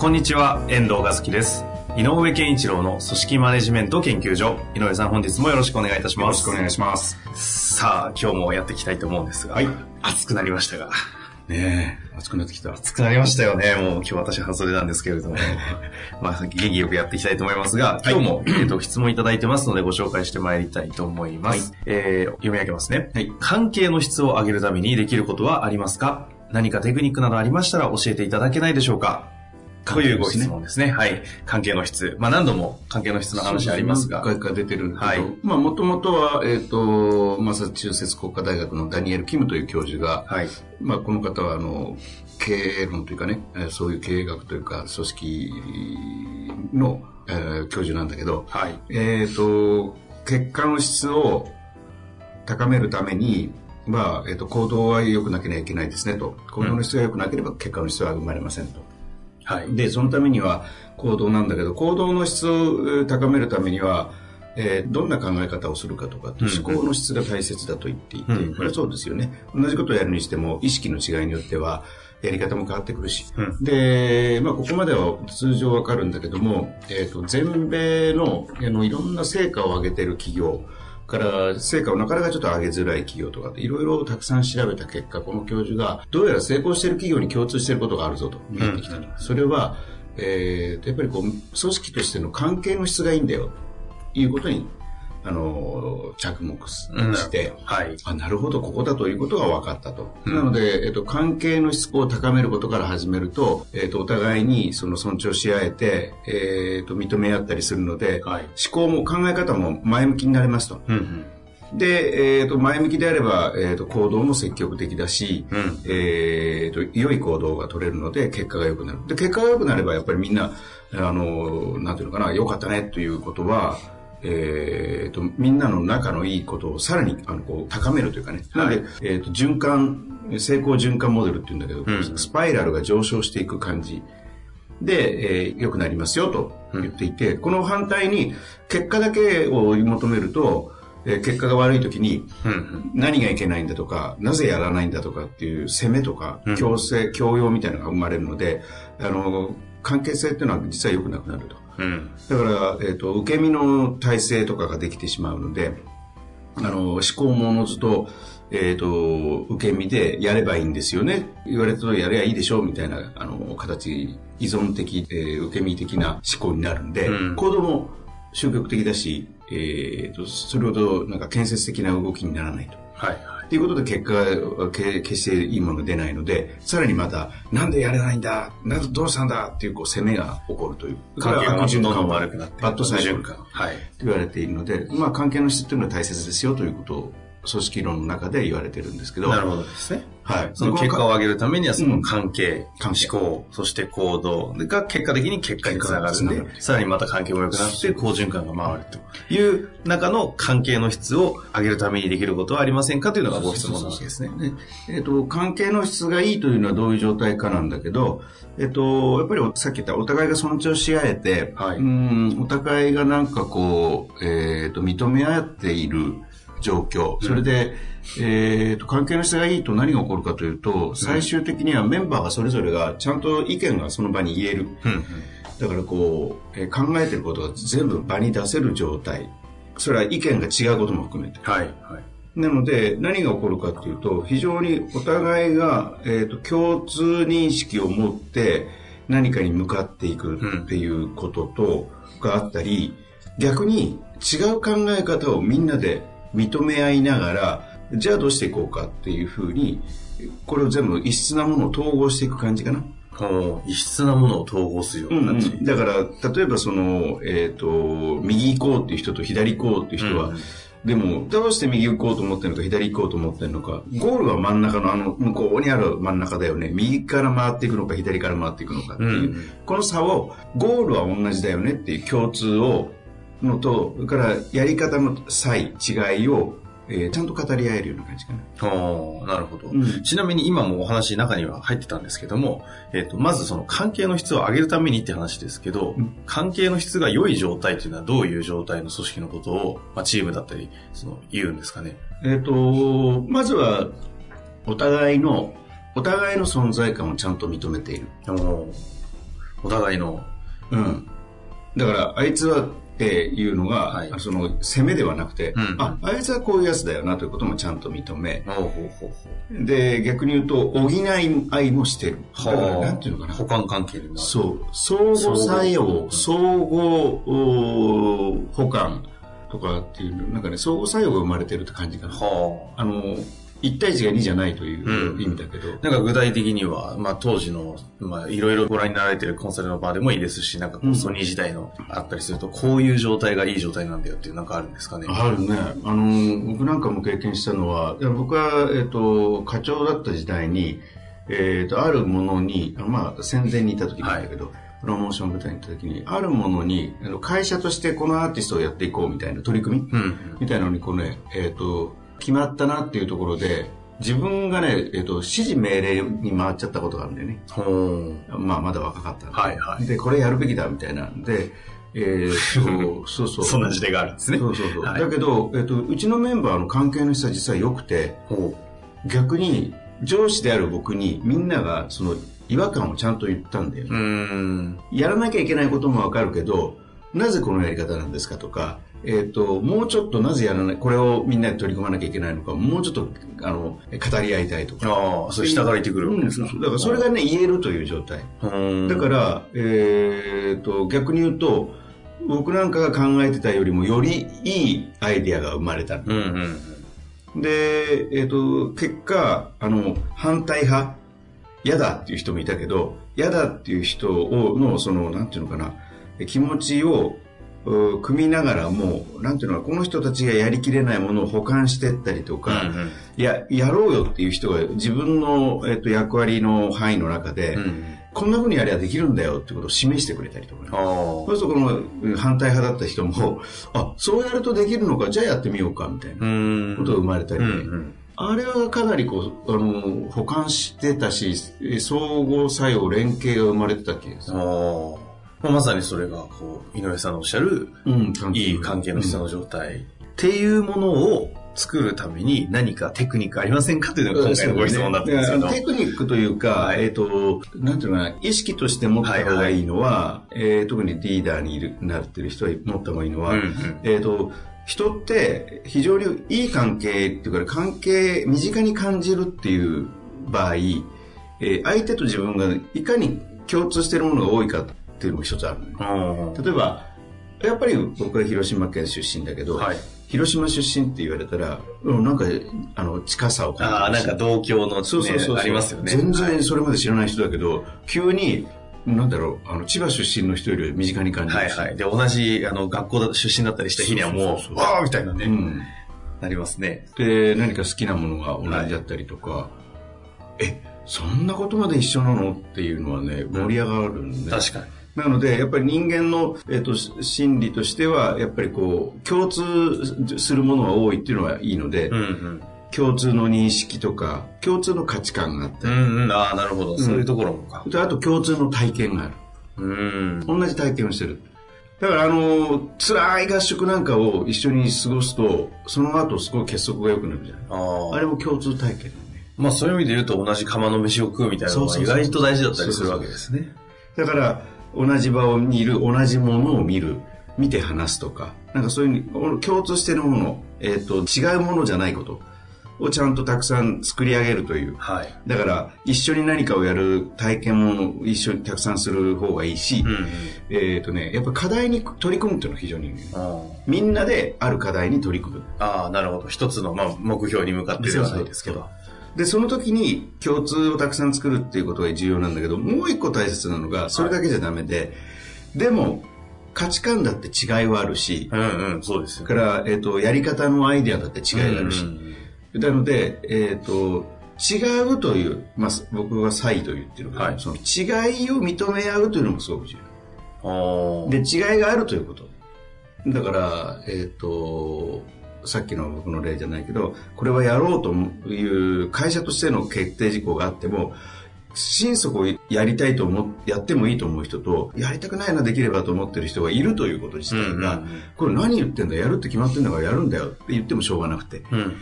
こんにちは、遠藤和樹です。井上健一郎の組織マネジメント研究所。井上さん、本日もよろしくお願いいたします。よろしくお願いします。さあ、今日もやっていきたいと思うんですが、はい暑くなりましたが。ねえ、暑くなってきた。暑くなりましたよね。もう今日私半袖なんですけれども。まあ、元気よくやっていきたいと思いますが、今日も、えっと、質問いただいてますのでご紹介してまいりたいと思います。えー読み上げますね。はい関係の質を上げるためにできることはありますか？何かテクニックなどありましたら教えていただけないでしょうか？というご質問ですね。はい。関係の質。まあ何度も関係の質の話ありますが。何回か出てるんだけど、はいまあもともとは、えっ、と、マサチューセッツ国家大学のダニエル・キムという教授が、はい。まあこの方は、あの、経営論というかね、えーそういう経営学というか、組織の、えー教授なんだけど、はい。えっ、と、結果の質を高めるために、まあ、えっ、と、行動は良くなければいけないですねと。行動の質が良くなければ結果の質は生まれませんと。はい。で、そのためには行動なんだけど、行動の質をえー高めるためには、えーどんな考え方をするかとか、うん思考の質が大切だと言っていて、うんこれはそうですよね。同じことをやるにしても、意識の違いによっては、やり方も変わってくるし。うんで、まあ、ここまでは通常わかるんだけども、えっ、と、全米の、あの、いろんな成果を上げてる企業、から成果をなかなかちょっと上げづらい企業とかいろいろたくさん調べた結果、この教授がどうやら成功している企業に共通していることがあるぞと見えてきたと。それは、えー、やっぱりこう、組織としての関係の質がいいんだよ、ということに、あの、着目して、はい。あ、なるほど、ここだということが分かったと。うんなので、えっと、関係の質を高めることから始めると、えっと、お互いにその尊重し合えて、えっと、認め合ったりするので、はい。思考も考え方も前向きになれますと。うんで、えっと、前向きであれば、えっと、行動も積極的だし、うん。うん。えっと、良い行動が取れるので、結果が良くなる。で、結果が良くなれば、やっぱりみんな、あの、なんていうのかな、良かったねということは、えっと、みんなの仲のいいことをさらに、あの、こう、高めるというかね。なので、えっと、循環、成功循環モデルっていうんだけど、うんスパイラルが上昇していく感じ。で、えー良くなりますよと言っていて、この反対に結果だけを追い求めると、えー結果が悪い時にうん。何がいけないんだとか、なぜやらないんだとかっていう責めとかうん、強制、強要みたいなのが生まれるので、あの、関係性っていうのは実は良くなくなると。うん。だから、えっ、と、受け身の体制とかができてしまうので、あの、思考もおのずと、えっ、と、受け身でやればいいんですよね。言われたとやればいいでしょうみたいな、あの、形、依存的、えー受け身的な思考になるんで、うん行動も消極的だし、えっ、と、それほどなんか建設的な動きにならないと。はい。っていうことで結果がけ決していいものが出ないので、さらにまた、なんでやれないんだなんでどうしたんだっていうこう攻めが起こるという。関係がどんどん悪くなって。バッドサイクル循環。はい。と言われているので、まあ関係の質っていうのは大切ですよということを組織論の中で言われてるんですけど。なるほどですね。はい。その結果を上げるためには、その関係、関係。思考、そして行動。が結果的に結果につながる。んでさらにまた関係も良くなって、好循環が回るという中の関係の質を上げるためにできることはありませんかというのがご質問なわけですね。ねえっ、と、関係の質がいいというのはどういう状態かなんだけど、えっ、と、やっぱりさっき言ったお互いが尊重し合えて、はい。うんお互いがなんかこう、えっ、と、認め合っている状況、それで、えっ、と、関係の質がいいと何が起こるかというと、最終的にはメンバーがそれぞれがちゃんと意見がその場に言える。うん。だからこう、えー考えてることが全部場に出せる状態。それは意見が違うことも含めて。はい。はい。なので、何が起こるかっていうと、非常にお互いが、えー、と共通認識を持って何かに向かっていくっていうことと、があったり、逆に違う考え方をみんなで認め合いながら、じゃあどうしていこうかっていうふうに、これを全部異質なものを統合していく感じかな。こう異質なものを統合するような感じ。だから、例えばその、えっ、と、右行こうっていう人と左行こうっていう人は、うんでも、どうして右行こうと思ってるのか、左行こうと思ってるのか、ゴールは真ん中のあの、向こうにある真ん中だよね。右から回っていくのか、左から回っていくのかっていう、うんこの差を、ゴールは同じだよねっていう共通を、のと、それからやり方の差異、違いを、えーちゃんと語り合えるような感じかな。ああ、なるほど、うんちなみに今もお話中には入ってたんですけども、えっ、と、まずその関係の質を上げるためにって話ですけど、うん関係の質が良い状態っていうのはどういう状態の組織のことを、まあ、チームだったり、その、言うんですかね。えっ、と、まずは、お互いの、お互いの存在感をちゃんと認めている。お互いの、うん。だから、あいつはっていうのが、はいその、攻めではなくて、うんあ、あいつはこういうやつだよなということもちゃんと認め、ほうほうほうほで、逆に言うと、補い合いもしてる。う。だから、なんていうのかな。補完関係に。そう、相互作用、相互補完とかっていうの、なんかね、相互作用が生まれてるって感じかな。はあ。あの、1対1が2じゃないといううん意味だけど、なんか具体的には、まあ当時の、まあいろいろご覧になられてるコンサルの場でもいいですし、なんかソニー時代のあったりすると、こういう状態がいい状態なんだよっていうなんかあるんですかね。あるね。あの、僕なんかも経験したのは、僕は、えっ、と、課長だった時代に、えっ、と、あるものに、まあ、戦前にいた時なんだけど、プロモーション舞台に行った時に、あるものに、会社としてこのアーティストをやっていこうみたいな取り組みうん。みたいなのに、こうね、えっ、と、決まったなっていうところで、自分がね、えっ、と、指示命令に回っちゃったことがあるんだよね。まあ、まだ若かったんで。はいはいで、これやるべきだ、みたいなんで、えっ、と、そうそう。そんな時代があるんですね。そうそうそう。はいだけど、えっ、と、うちのメンバーの関係の人は実は良くて、ほ逆に上司である僕にみんながその違和感をちゃんと言ったんだよう。うね。やらなきゃいけないこともわかるけど、なぜこのやり方なんですかとか、えっ、と、もうちょっとなぜやらない、これをみんなで取り組まなきゃいけないのか、もうちょっと、あの、語り合いたいとか。ああ、それ下から言ってくるわけですか。うんだからそれがね、言えるという状態。うん、だから、えっ、と、逆に言うと、僕なんかが考えてたよりもよりいいアイデアが生まれた。うんうんで、えっ、と、結果、あの、反対派、嫌だっていう人もいたけど、嫌だっていう人を、の、その、なんていうのかな、気持ちを、う組みながらも、なんていうのこの人たちがやりきれないものを補完していったりとか、うんうんいや、やろうよっていう人が自分の、えっ、と、役割の範囲の中で、うんうん。こんな風にやりゃできるんだよってことを示してくれたりとかね。そうするとこのうん反対派だった人も、あ、そうやるとできるのか、じゃあやってみようか、みたいなうん。ことが生まれたりね、うんうん。あれはかなりこう、あの、補完してたし、え相互作用、連携が生まれてた気がすある。あ。まあ、まさにそれが、こう、井上さんのおっしゃる、うん、いい関係の質の状態、っていうものを作るために何かテクニックありませんかというのが今回のご質問だったんですけど。いやテクニックというか、はい。えっ、と、なんていうのかな、意識として持った方がいいのは、えー特にリーダーにいるなってる人は持った方がいいのは、うんうん。えっ、と、人って非常にいい関係っていうか、関係、身近に感じるっていう場合、えー相手と自分がいかに共通しているものが多いかっていうのも一つあるのね。あ例えば、やっぱり僕は広島県出身だけど、はい広島出身って言われたら、うん、なんか、あの、近さを感じるああ、なんか同郷の、ね、そうそうそうありますよね。全然それまで知らない人だけど、急に、なんだろう、あの、千葉出身の人より身近に感じるし。はいはい。で、同じ、あの、学校だ出身だったりした日にはもう、わーみたいなね、うん。なりますね。で、何か好きなものが同じだったりとか、え、そんなことまで一緒なの？っていうのはね、盛り上がるんで。確かに。なので、やっぱり人間の、えっと心理としては、やっぱりこう、共通するものが多いっていうのはいいので、うんうん。共通の認識とか、共通の価値観があったり、うんうん。ああ、なるほど。そういうところもか。であと共通の体験がある。うん。同じ体験をしてる。だからあの、辛い合宿なんかを一緒に過ごすと、その後すごい結束が良くなるじゃない。ああ。あれも共通体験ね。まあ、そういう意味で言うと同じ釜の飯を食うみたいなのが意外と大事だったりするわけですね。だから、同じ場にいる、同じものを見る、見て話すとか、なんかそういう共通しているもの、えっ、と、違うものじゃないことをちゃんとたくさん作り上げるという。はい。だから、一緒に何かをやる体験も一緒にたくさんする方がいいし、うんうん。えっ、とね、やっぱ課題に取り組むっていうのは非常にいいね。あみんなである課題に取り組む。ああ、なるほど。一つの、まあ、目標に向かってではないですけど。で、その時に共通をたくさん作るっていうことが重要なんだけど、もう一個大切なのが、それだけじゃダメで、でも、価値観だって違いはあるし、うんうん、そうですよそれから、えっ、と、やり方のアイデアだって違いがあるし、なので、えっ、と、違うという、まあ、僕は差異と言ってるけど、はい。その違いを認め合うというのもすごく重要。あで、違いがあるということ。だから、えっ、と、さっきの僕の例じゃないけど、これはやろうという会社としての決定事項があっても、心底やりたいと思っやってもいいと思う人と、やりたくないな、できればと思ってる人がいるということ自体が、うんうんうんこれ何言ってんだ、やるって決まってんだからやるんだよって言ってもしょうがなくて、うん。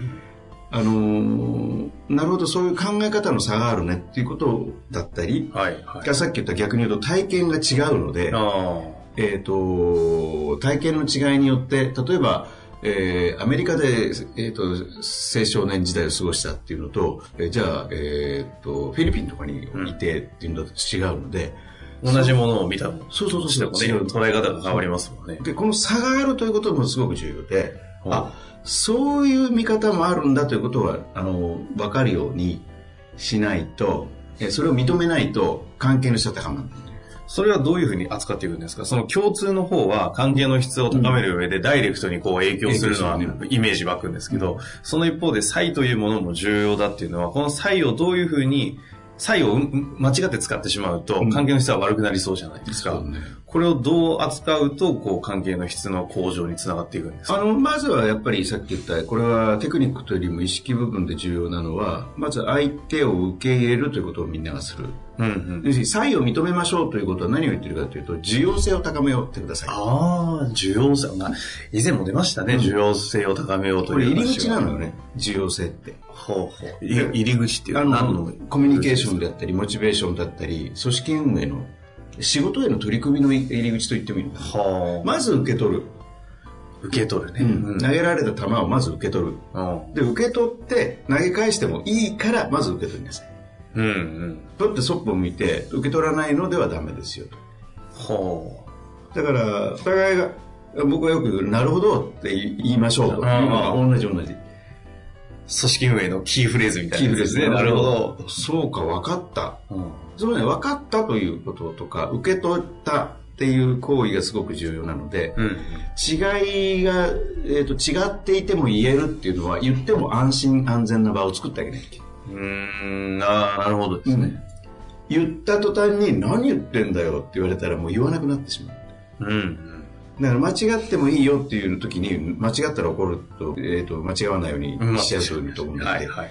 あのーなるほど、そういう考え方の差があるねっていうことだったり、はい、はい。さっき言った逆に言うと体験が違うので、あえっ、と、体験の違いによって、例えば、えーアメリカで、えー、と青少年時代を過ごしたっていうのと、えーじゃあ、えー、とフィリピンとかにいてっていうのと違うので、あ。同じものを見たもそうそうそうしてもね、捉え方が変わりますもんね。でこの差があるということもすごく重要で、ほうあそういう見方もあるんだということはあの分かるようにしないと、えーそれを認めないと関係の人は高まらない。それはどういうふうに扱っていくんですか？その共通の方は関係の質を高める上でダイレクトにこう影響するのはイメージ湧くんですけど、その一方で差異というものも重要だっていうのは、この差異をどういうふうに、差異を間違って使ってしまうとうん。関係の質は悪くなりそうじゃないですか。そうね。これをどう扱うと、こう関係の質の向上につながっていくんですか？あの、まずはやっぱりさっき言った、これはテクニックというよりも意識部分で重要なのは、まず相手を受け入れるということをみんながする。うんうん。要するに、差異を認めましょうということは何を言ってるかというと、需要性を高めようってください。ああ、需要性。まあ、以前も出ましたね。うん需要性を高めようという。これ入り口なのよね、需要性って。ほうほう。い入り口っていうあのは何の、コミュニケーションであったり、モチベーションだったり、組織運営の、仕事への取り組みの入り口と言ってもいいのはあ。まず受け取る。受け取るね。うん投げられた球をまず受け取る。うん。で、受け取って投げ返してもいいから、まず受け取りなさい。うんうん。取ってそっぽ向いて、受け取らないのではダメですよと。ほだから、お互いが、僕はよく、なるほどって言いましょうと同じ同じ。う。組織運営のキーフレーズみたいなですね。キーフレーズなるほど。そうか、分かった。うん。つまり分かったということとか、受け取ったっていう行為がすごく重要なので、うん。違いが、えー、と違っていても言えるっていうのは、言っても安心安全な場を作ってあげなきゃいけないうーん、ああ、なるほどですね。言った途端に何言ってんだよって言われたらもう言わなくなってしまう。うん。だから間違ってもいいよっていう時に間違ったら怒ると,、えー、と間違わないようにうん。しちゃうというと思うんで、はいはい。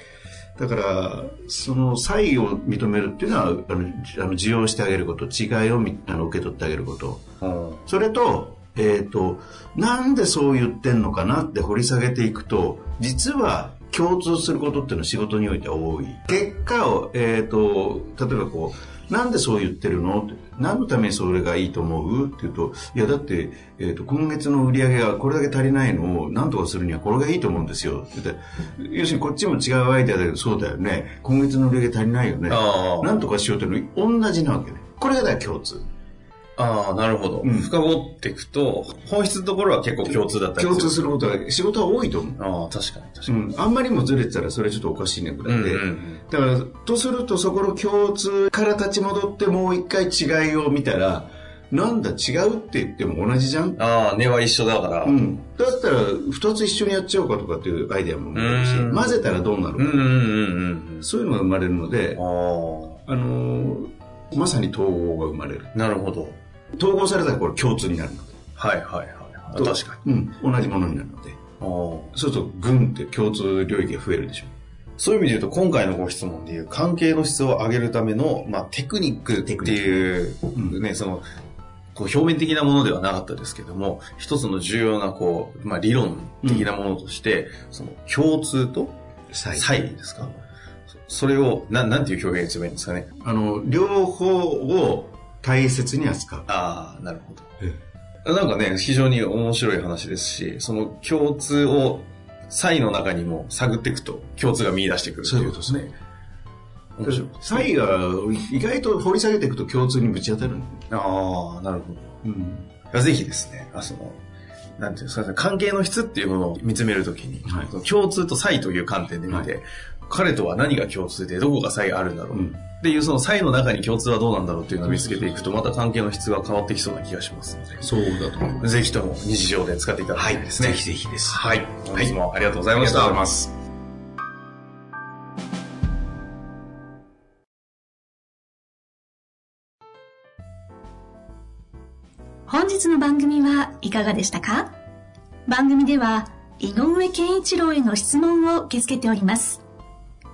だからその差異を認めるっていうのはあのあの受容してあげること違いをみあの受け取ってあげることうんそれと,、えー、となんでそう言ってんのかなって掘り下げていくと実は共通することっていうのは仕事においては多い。結果を、えー、と例えばこうなんでそう言ってるの？何のためにそれがいいと思う？って言うといやだって、えー、と今月の売り上げがこれだけ足りないのを何とかするにはこれがいいと思うんですよ。って言って要するにこっちも違うアイデアだけどそうだよね。今月の売り上げ足りないよね。なんとかしようっていうの同じなわけね。これがだ共通ああ、なるほど。うん深掘っていくと、本質のところは結構共通だったり共通る。することは仕事は多いと思うああ、確かに確かに。うん、あんまりにもずれてたらそれちょっとおかしいねぐらいで、うんうんうんだからとするとそこの共通から立ち戻ってもう一回違いを見たらなんだ違うって言っても同じじゃん、ああ、根は一緒だから。う。ん、だったら2つ一緒にやっちゃおうかとかっていうアイデアも生まれるしうん混ぜたらどうなるか、うんうんうんうんそういうのが生まれるのでうん。、ああのーまさに統合が生まれるあ、なるほど。統合されたらこれ共通になるの。ではいはいはい。と確かに、うん、同じものになるので。そうするとグンって共通領域が増えるでしょ。そういう意味で言うと、今回のご質問でいう関係の質を上げるための、まあ、テクニックっていう、うんね、その、こう表面的なものではなかったですけども、一つの重要な、こう、まあ、理論的なものとして、その、共通と差異。ですか？そそれを、ななんていう表現すればいいんですかね？あの両方を大切に扱う。ああ、なるほえど。なんかね、非常に面白い話ですし、その共通を差異の中にも探っていくと共通が見出してくるっていう。ことですね。面白い。です差異が意外と掘り下げていくと共通にぶち当たる。ああ、なるほど。うん。ぜひですね、あその、なんていうんですかね、関係の質っていうものを見つめるときに、はい。共通と差異という観点で見て、は彼とは何が共通でどこが差異があるんだろう、うんっていうその際の中に共通はどうなんだろうっていうのを見つけていくと、また関係の質が変わってきそうな気がしますので。そうだと思います。ぜひとも日常で使っていただきたいですね。ぜひぜひです。はい。本日もありがとうございました。ありがとうございます。本日の番組はいかがでしたか？番組では井上健一郎への質問を受け付けております。